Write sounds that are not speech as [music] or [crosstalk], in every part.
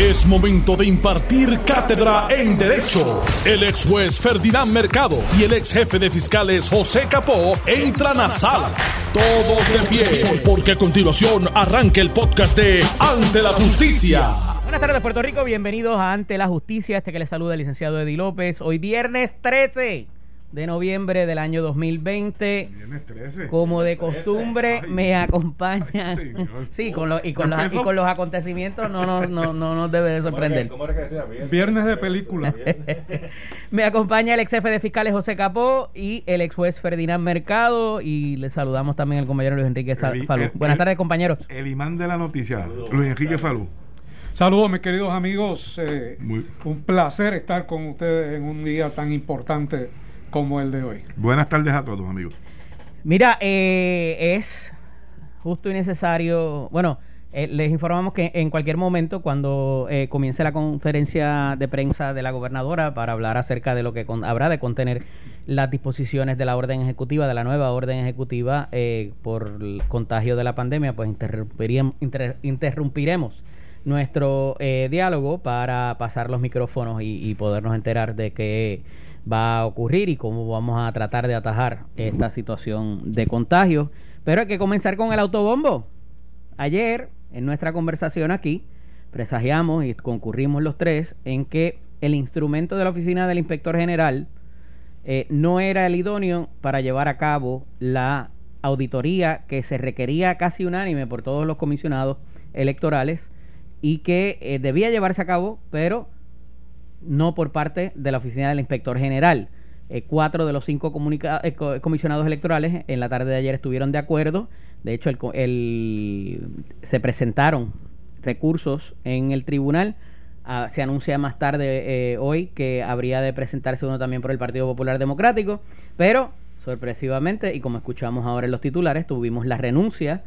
Es momento de impartir cátedra en Derecho. El ex juez Ferdinand Mercado y el ex jefe de fiscales José Capó entran a sala. Todos de pie, porque a continuación arranca el podcast de Ante la Justicia. Buenas tardes, Puerto Rico. Bienvenidos a Ante la Justicia. Este que les saluda el licenciado Eddie López. Hoy viernes 13 de noviembre del año 2020. Viernes 13. Como de costumbre, Ay. me acompaña. Ay, sí, con los, y, con los, y con los acontecimientos no, no, no, no nos debe de sorprender. Viernes de película. [laughs] Me acompaña el ex jefe de fiscales José Capó y el ex juez Ferdinand Mercado. Y le saludamos también al compañero Luis Enrique El- Falú. el- Buenas tardes, compañeros. El imán de la noticia, Luis Enrique Falú. Saludos mis queridos amigos, Eh, Muy- un placer estar con ustedes en un día tan importante como el de hoy. Buenas tardes a todos, amigos. Mira, eh, es justo y necesario. Bueno, eh, les informamos que en cualquier momento, cuando eh, comience la conferencia de prensa de la gobernadora para hablar acerca de lo que con- habrá de contener las disposiciones de la orden ejecutiva, de la nueva orden ejecutiva eh, por el contagio de la pandemia, pues interrumpiríamos, inter- interrumpiremos nuestro eh, diálogo para pasar los micrófonos y, y podernos enterar de qué va a ocurrir y cómo vamos a tratar de atajar esta situación de contagio. Pero hay que comenzar con el autobombo. Ayer, en nuestra conversación aquí, presagiamos y concurrimos los tres en que el instrumento de la oficina del inspector general eh, no era el idóneo para llevar a cabo la auditoría que se requería casi unánime por todos los comisionados electorales y que eh, debía llevarse a cabo, pero no por parte de la oficina del inspector general. Eh, cuatro de los cinco eh, co- comisionados electorales en la tarde de ayer estuvieron de acuerdo. De hecho, el- se presentaron recursos en el tribunal. Ah, se anuncia más tarde eh, hoy que habría de presentarse uno también por el Partido Popular Democrático. Pero, sorpresivamente, y como escuchamos ahora en los titulares, tuvimos la renuncia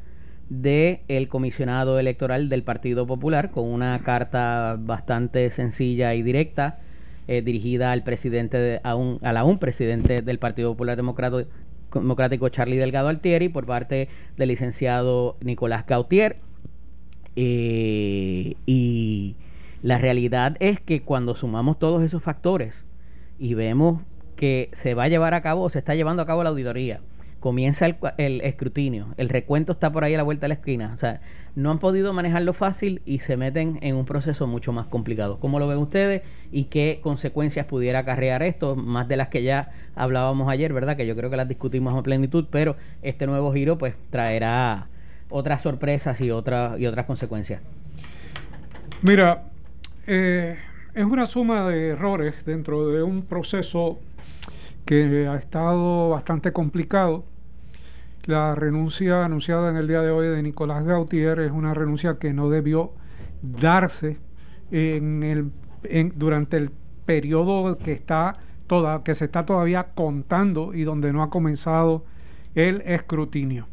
de el comisionado electoral del Partido Popular con una carta bastante sencilla y directa eh, dirigida al presidente de, a, un, presidente del Partido Popular Democrático, Democrático Charlie Delgado Altieri por parte del licenciado Nicolás Gautier Eh, y la realidad es que cuando sumamos todos esos factores y vemos que se va a llevar a cabo o se está llevando a cabo la auditoría, comienza el, el escrutinio, el recuento está por ahí a la vuelta de la esquina, o sea, no han podido manejarlo fácil y se meten en un proceso mucho más complicado. ¿Cómo lo ven ustedes y qué consecuencias pudiera acarrear esto? Más de las que ya hablábamos ayer, ¿verdad? Que yo creo que las discutimos a plenitud, pero este nuevo giro pues traerá otras sorpresas y, otras y otras consecuencias. Mira, eh, es una suma de errores dentro de un proceso que ha estado bastante complicado. La renuncia anunciada en el día de hoy de Nicolás Gautier es una renuncia que no debió darse en el, durante el periodo que está toda, que se está todavía contando y donde no ha comenzado el escrutinio.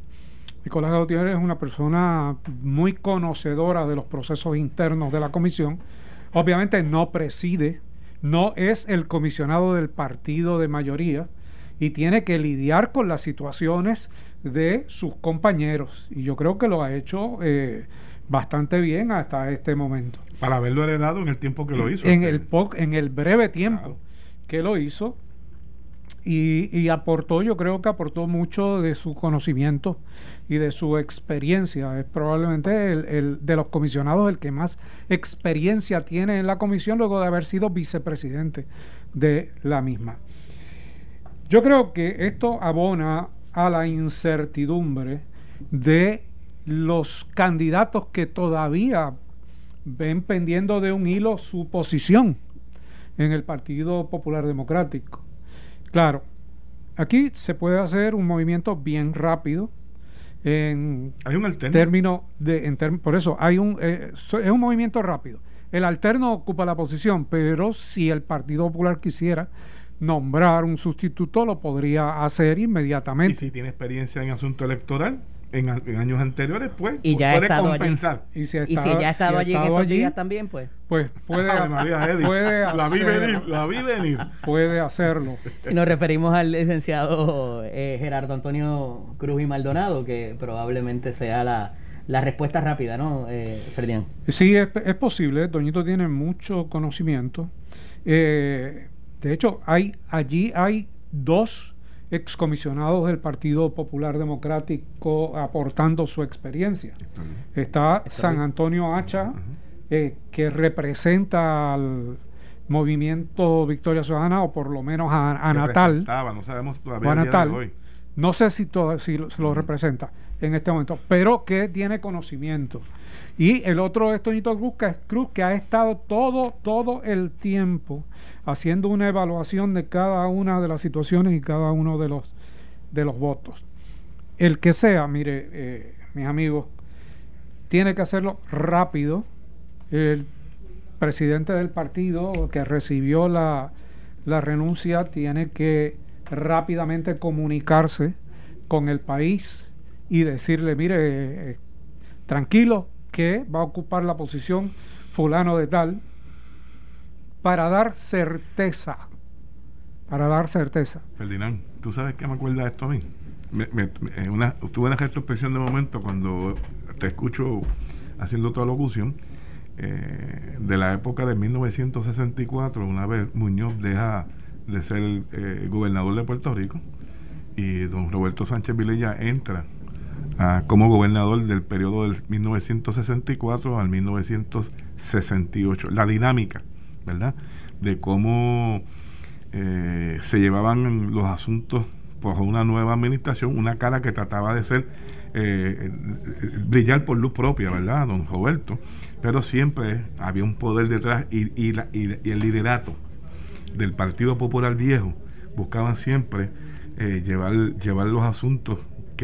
Nicolás Gautier es una persona muy conocedora de los procesos internos de la comisión. Obviamente no preside, no es el comisionado del partido de mayoría y tiene que lidiar con las situaciones de sus compañeros. Y yo creo que lo ha hecho eh, bastante bien hasta este momento. Para haberlo heredado en el tiempo que lo hizo. En el, po- en el breve tiempo Claro. que lo hizo, y, y aportó, yo creo que aportó mucho de su conocimiento y de su experiencia. Es probablemente el, el de los comisionados el que más experiencia tiene en la comisión luego de haber sido vicepresidente de la misma. Yo creo que esto abona a la incertidumbre de los candidatos que todavía ven pendiendo de un hilo su posición en el Partido Popular Democrático. Claro, aquí se puede hacer un movimiento bien rápido en Hay un alterno. términos de en term- por eso hay un eh, es un movimiento rápido. El alterno ocupa la posición, pero si el Partido Popular quisiera nombrar un sustituto lo podría hacer y inmediatamente. si tiene experiencia en asunto electoral, en, a- en años anteriores, pues Y ya puede estado allí. compensar. Y si, ha Y si ya ha estado si ha allí en estos allí, días también, pues. pues puede, Ave María, Eddie. puede la vi hacer- venir, la vi venir. puede hacerlo. Y nos referimos al licenciado eh, Gerardo Antonio Cruz y Maldonado, que probablemente sea la, la respuesta rápida, ¿no, eh, Ferdinand? Sí, es, es, posible. Doñito tiene mucho conocimiento. Eh, de hecho, hay allí hay dos excomisionados del Partido Popular Democrático aportando su experiencia. Está San Antonio Hacha, eh, que representa al movimiento Victoria Ciudadana, o por lo menos a, Natal. No sabemos todavía. Natal. Hoy. No sé si, todo, si lo, lo representa en este momento, pero que tiene conocimiento. Y el otro es Toñito Cruz que, ha estado todo, todo el tiempo haciendo una evaluación de cada una de las situaciones y cada uno de los, de los votos. El que sea, mire, eh, mis amigos, tiene que hacerlo rápido. El presidente del partido que recibió la, la renuncia tiene que rápidamente comunicarse con el país y decirle, mire, eh, tranquilo, que va a ocupar la posición fulano de tal, para dar certeza, para dar certeza. Ferdinand, ¿tú sabes qué me acuerda esto a mí? Me, una, tuve una retrospección de momento cuando te escucho haciendo toda locución eh, de la época de 1964, una vez Muñoz deja de ser eh, gobernador de Puerto Rico y don Roberto Sánchez Vilella entra como gobernador del periodo del 1964 al 1968. La dinámica, ¿verdad? De cómo eh, se llevaban los asuntos por una nueva administración, una cara que trataba de ser eh, brillar por luz propia, ¿verdad, don Roberto? Pero siempre había un poder detrás y, y, el liderato del Partido Popular Viejo buscaban siempre eh, llevar, llevar los asuntos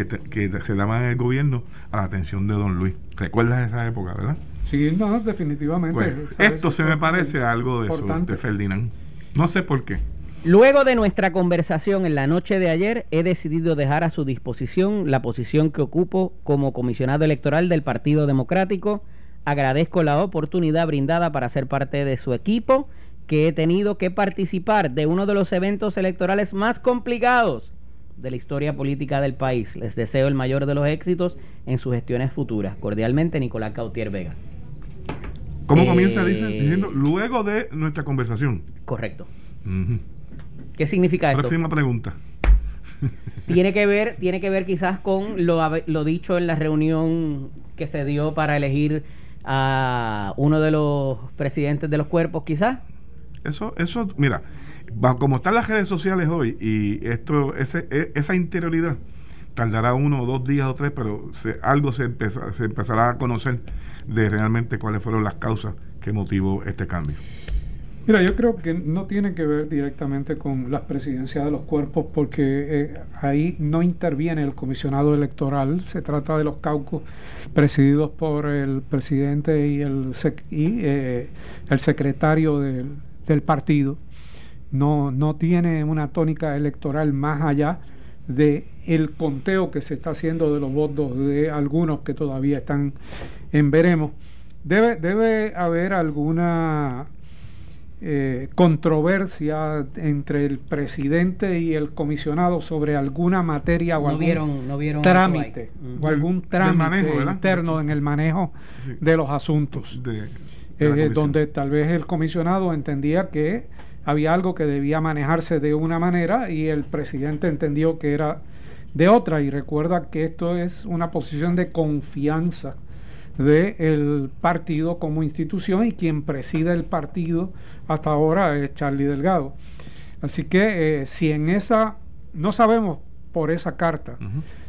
que, se daban en el gobierno a la atención de don Luis. ¿Recuerdas esa época, verdad? Sí, no, definitivamente. Pues, esto se me parece algo de, eso, de Ferdinand. No sé por qué. Luego de nuestra conversación en la noche de ayer, he decidido dejar a su disposición la posición que ocupo como comisionado electoral del Partido Democrático. Agradezco la oportunidad brindada para ser parte de su equipo, que he tenido que participar de uno de los eventos electorales más complicados de la historia política del país. Les deseo el mayor de los éxitos en sus gestiones futuras. Cordialmente, Nicolás Cautier Vega. ¿Cómo eh, comienza diciendo luego de nuestra conversación? Correcto. ¿Qué significa esto? Próxima pregunta. tiene que ver, tiene que ver quizás con lo, lo dicho en la reunión que se dio para elegir a uno de los presidentes de los cuerpos, quizás. Eso, eso, mira, como están las redes sociales hoy y esto ese, e, esa interioridad tardará uno o dos días o tres, pero algo se, se empezará a conocer de realmente cuáles fueron las causas que motivó este cambio. Mira, yo creo que no tiene que ver directamente con las presidencias de los cuerpos porque eh, ahí no interviene el comisionado electoral, se trata de los caucus presididos por el presidente y el, y, eh, el secretario del partido no, no tiene una tónica electoral más allá de el conteo que se está haciendo de los votos de algunos que todavía están en veremos. Debe, debe haber alguna eh, controversia entre el presidente y el comisionado sobre alguna materia o algún trámite o algún trámite interno en el manejo de los asuntos. Eh, donde tal vez el comisionado entendía que había algo que debía manejarse de una manera y el presidente entendió que era de otra. Y recuerda que esto es una posición de confianza del partido como institución y quien preside el partido hasta ahora es Charlie Delgado. Así que eh, si en esa, no sabemos por esa carta,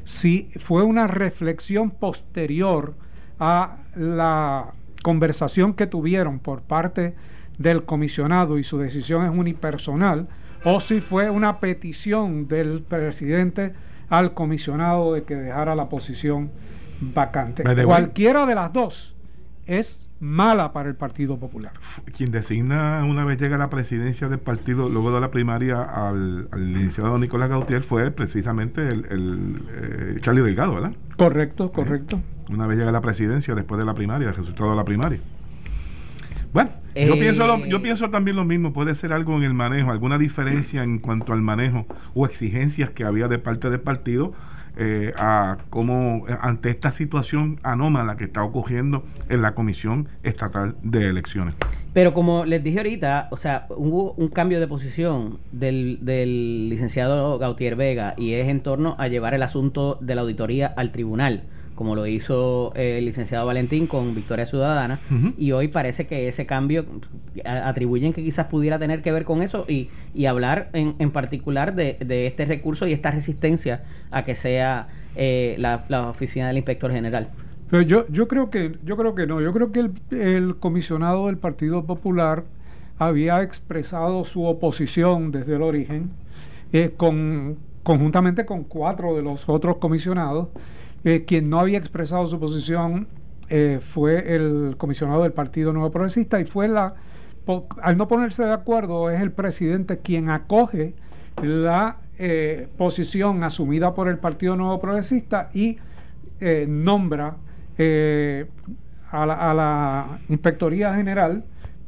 si fue una reflexión posterior a la conversación que tuvieron por parte del comisionado y su decisión es unipersonal, o si fue una petición del presidente al comisionado de que dejara la posición vacante. Cualquiera de las dos es mala para el Partido Popular. Quien designa una vez llega a la presidencia del partido, luego de la primaria al, al licenciado Nicolás Gautier, fue precisamente el, eh, Charlie Delgado, ¿verdad? Correcto, correcto. Una vez llega a la presidencia después de la primaria, el resultado de la primaria. Bueno, yo, eh, pienso yo pienso también lo mismo, puede ser algo en el manejo, alguna diferencia en cuanto al manejo o exigencias que había de parte del partido eh, a cómo ante esta situación anómala que está ocurriendo en la Comisión Estatal de Elecciones. Pero como les dije ahorita, o sea, hubo un cambio de posición del, del licenciado Gautier Vega y es en torno a llevar el asunto de la auditoría al tribunal como lo hizo el licenciado Valentín con Victoria Ciudadana, y hoy parece que ese cambio atribuyen que quizás pudiera tener que ver con eso y, y hablar en, en particular de, de, este recurso y esta resistencia a que sea eh, la, la, oficina del inspector general. Pero yo, yo creo que yo creo que no, yo creo que el, el comisionado del Partido Popular había expresado su oposición desde el origen, eh, con, conjuntamente con cuatro de los otros comisionados, eh, quien no había expresado su posición eh, fue el comisionado del Partido Nuevo Progresista y fue la, al no ponerse de acuerdo, es el presidente quien acoge la eh, posición asumida por el Partido Nuevo Progresista y nombra a la, a, la, Inspectoría General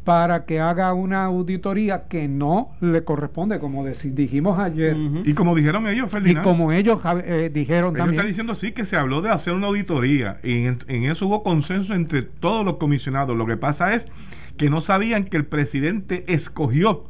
para que haga una auditoría que no le corresponde, como dijimos ayer. Uh -huh. Y como dijeron ellos, Ferdinand. Y como ellos eh, dijeron ellos también. están diciendo sí que se habló de hacer una auditoría y en, en, eso hubo consenso entre todos los comisionados. Lo que pasa es que no sabían que el presidente escogió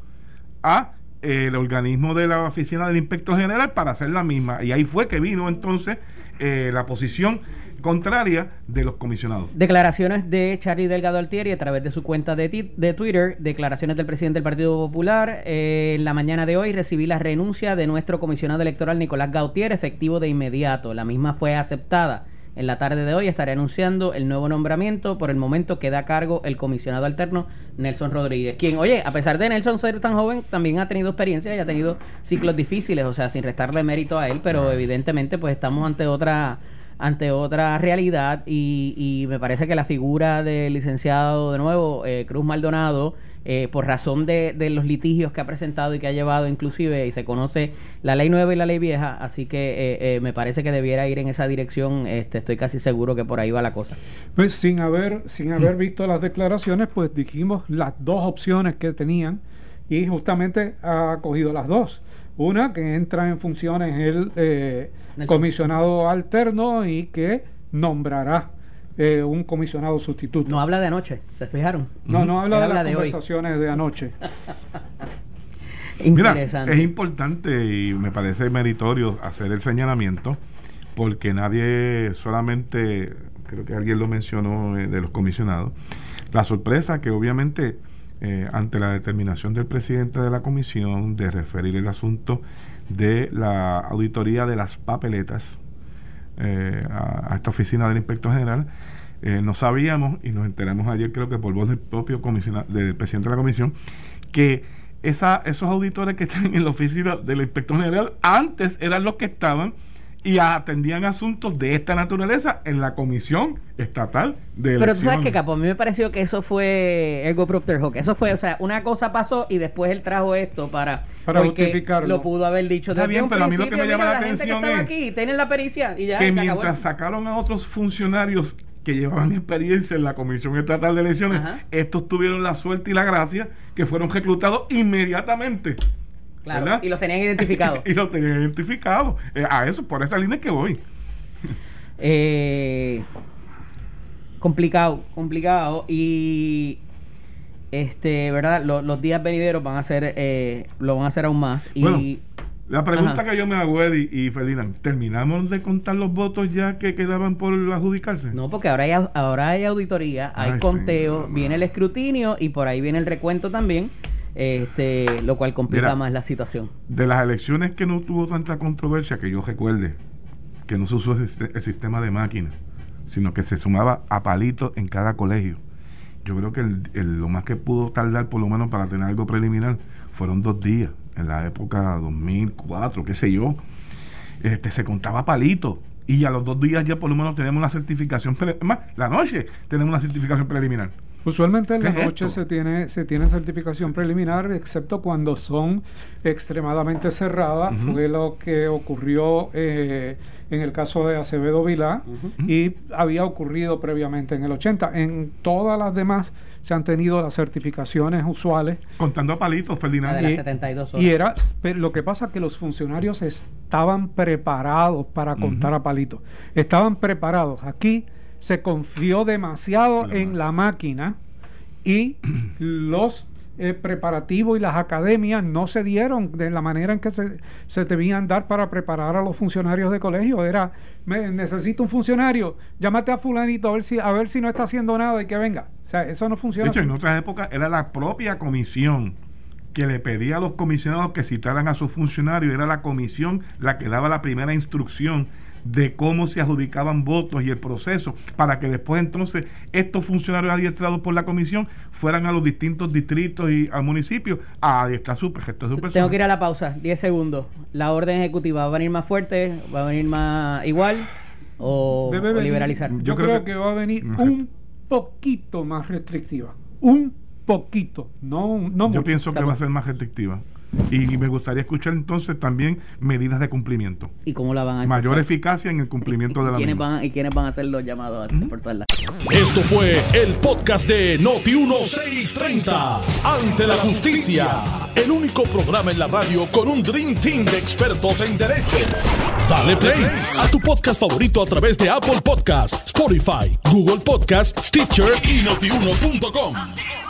a eh, el organismo de la oficina del inspector general para hacer la misma. Y ahí fue que vino entonces eh, la posición contraria de los comisionados. Declaraciones de Charlie Delgado Altieri a través de su cuenta de, de Twitter, declaraciones del presidente del Partido Popular. Eh, en la mañana de hoy recibí la renuncia de nuestro comisionado electoral Nicolás Gautier, efectivo de inmediato. La misma fue aceptada. En la tarde de hoy estaré anunciando el nuevo nombramiento. Por el momento queda a cargo el comisionado alterno Nelson Rodríguez, quien, oye, a pesar de Nelson ser tan joven, también ha tenido experiencia y ha tenido ciclos difíciles, o sea, sin restarle mérito a él, pero evidentemente pues estamos ante otra ante otra realidad y, y, me parece que la figura del licenciado de nuevo eh, Cruz Maldonado eh, por razón de, de, los litigios que ha presentado y que ha llevado inclusive y se conoce la ley nueva y la ley vieja así que eh, me parece que debiera ir en esa dirección este, estoy casi seguro que por ahí va la cosa. Pues sin haber sin haber visto las declaraciones pues dijimos las dos opciones que tenían y justamente ha cogido las dos una que entra en funciones el eh, comisionado alterno y que nombrará eh, un comisionado sustituto. No habla de anoche, ¿se fijaron? No, no habla, de habla las de conversaciones hoy. de anoche. Mira, es importante y me parece meritorio hacer el señalamiento porque nadie solamente, creo que alguien lo mencionó eh, de los comisionados, la sorpresa que obviamente eh, ante la determinación del presidente de la comisión de referir el asunto de la auditoría de las papeletas eh, a, esta oficina del inspector general. Eh, no sabíamos, y nos enteramos ayer, creo que por voz del propio del presidente de la comisión, que esa, esos auditores que están en la oficina del inspector general antes eran los que estaban y atendían asuntos de esta naturaleza en la Comisión Estatal de Elecciones. Pero tú sabes que, Capo, a mí me pareció que eso fue el GoPropter Hawk. Eso fue, o sea, una cosa pasó y después él trajo esto para, para justificarlo. Lo pudo haber dicho Está bien, pero a mí lo que me llama la, la atención que es aquí, tienen la pericia y ya que mientras sacaron a otros funcionarios que llevaban experiencia en la Comisión Estatal de Elecciones, Ajá. estos tuvieron la suerte y la gracia que fueron reclutados inmediatamente. Claro, ¿verdad? y los tenían identificados. [laughs] y los tenían identificados. Eh, a eso, por esa línea que voy. [laughs] eh, complicado, complicado. Y este, ¿verdad? Los, los días venideros van a ser, eh, lo van a hacer aún más. Y bueno, la pregunta Ajá. que yo me hago, Eddie y Ferdinand, ¿terminamos de contar los votos ya que quedaban por adjudicarse? No, porque ahora hay, ahora hay auditoría, hay Ay, conteo, viene el escrutinio y por ahí viene el recuento también este, lo cual complica Mira, más la situación. De las elecciones que no tuvo tanta controversia, que yo recuerde, que no se usó el, el sistema de máquinas, sino que se sumaba a palitos en cada colegio. Yo creo que el, el, lo más que pudo tardar, por lo menos para tener algo preliminar, fueron dos días, en la época 2004, qué sé yo. Este, se contaba palitos y a los dos días ya por lo menos tenemos una certificación, más, la noche tenemos una certificación preliminar. Usualmente en la noche es se tiene se tiene certificación preliminar, excepto cuando son extremadamente cerradas. Uh -huh. Fue lo que ocurrió eh, en el caso de Acevedo Vilá uh -huh. y había ocurrido previamente en el 80. En todas las demás se han tenido las certificaciones usuales. Contando a palitos, Ferdinand. de las 72 horas. Y era, pero lo que pasa es que los funcionarios estaban preparados para contar a palitos. Estaban preparados. Aquí se confió demasiado en la máquina y [clears throat] los eh, preparativos y las academias no se dieron de la manera en que se, se debían dar para preparar a los funcionarios de colegio. Era, me, necesito un funcionario, llámate a fulanito a ver si a ver si no está haciendo nada y que venga. O sea, eso no funciona. De hecho, así. en otras épocas era la propia comisión que le pedía a los comisionados que citaran a sus funcionarios, era la comisión la que daba la primera instrucción de cómo se adjudicaban votos y el proceso, para que después entonces estos funcionarios adiestrados por la comisión fueran a los distintos distritos y al municipio a adiestrar su gesto de su persona. Tengo que ir a la pausa, 10 segundos. ¿La orden ejecutiva va a venir más fuerte? ¿Va a venir más igual? ¿O, Debe o venir- liberalizar? Yo, Yo creo, creo que, que- va a venir un poquito más restrictiva. Un poquito. No, no Yo mucho. pienso que va a ser más restrictiva. Y me gustaría escuchar entonces también medidas de cumplimiento. ¿Y cómo la van a Mayor enforzar? eficacia en el cumplimiento de ¿Y la quiénes, misma. van, ¿Y quiénes van a ser los llamados a reforzarla? Esto fue el podcast de Noti 1630. Ante la justicia. El único programa en la radio con un Dream Team de expertos en derecho. Dale play a tu podcast favorito a través de Apple Podcasts, Spotify, Google Podcasts, Stitcher y notiuno.com.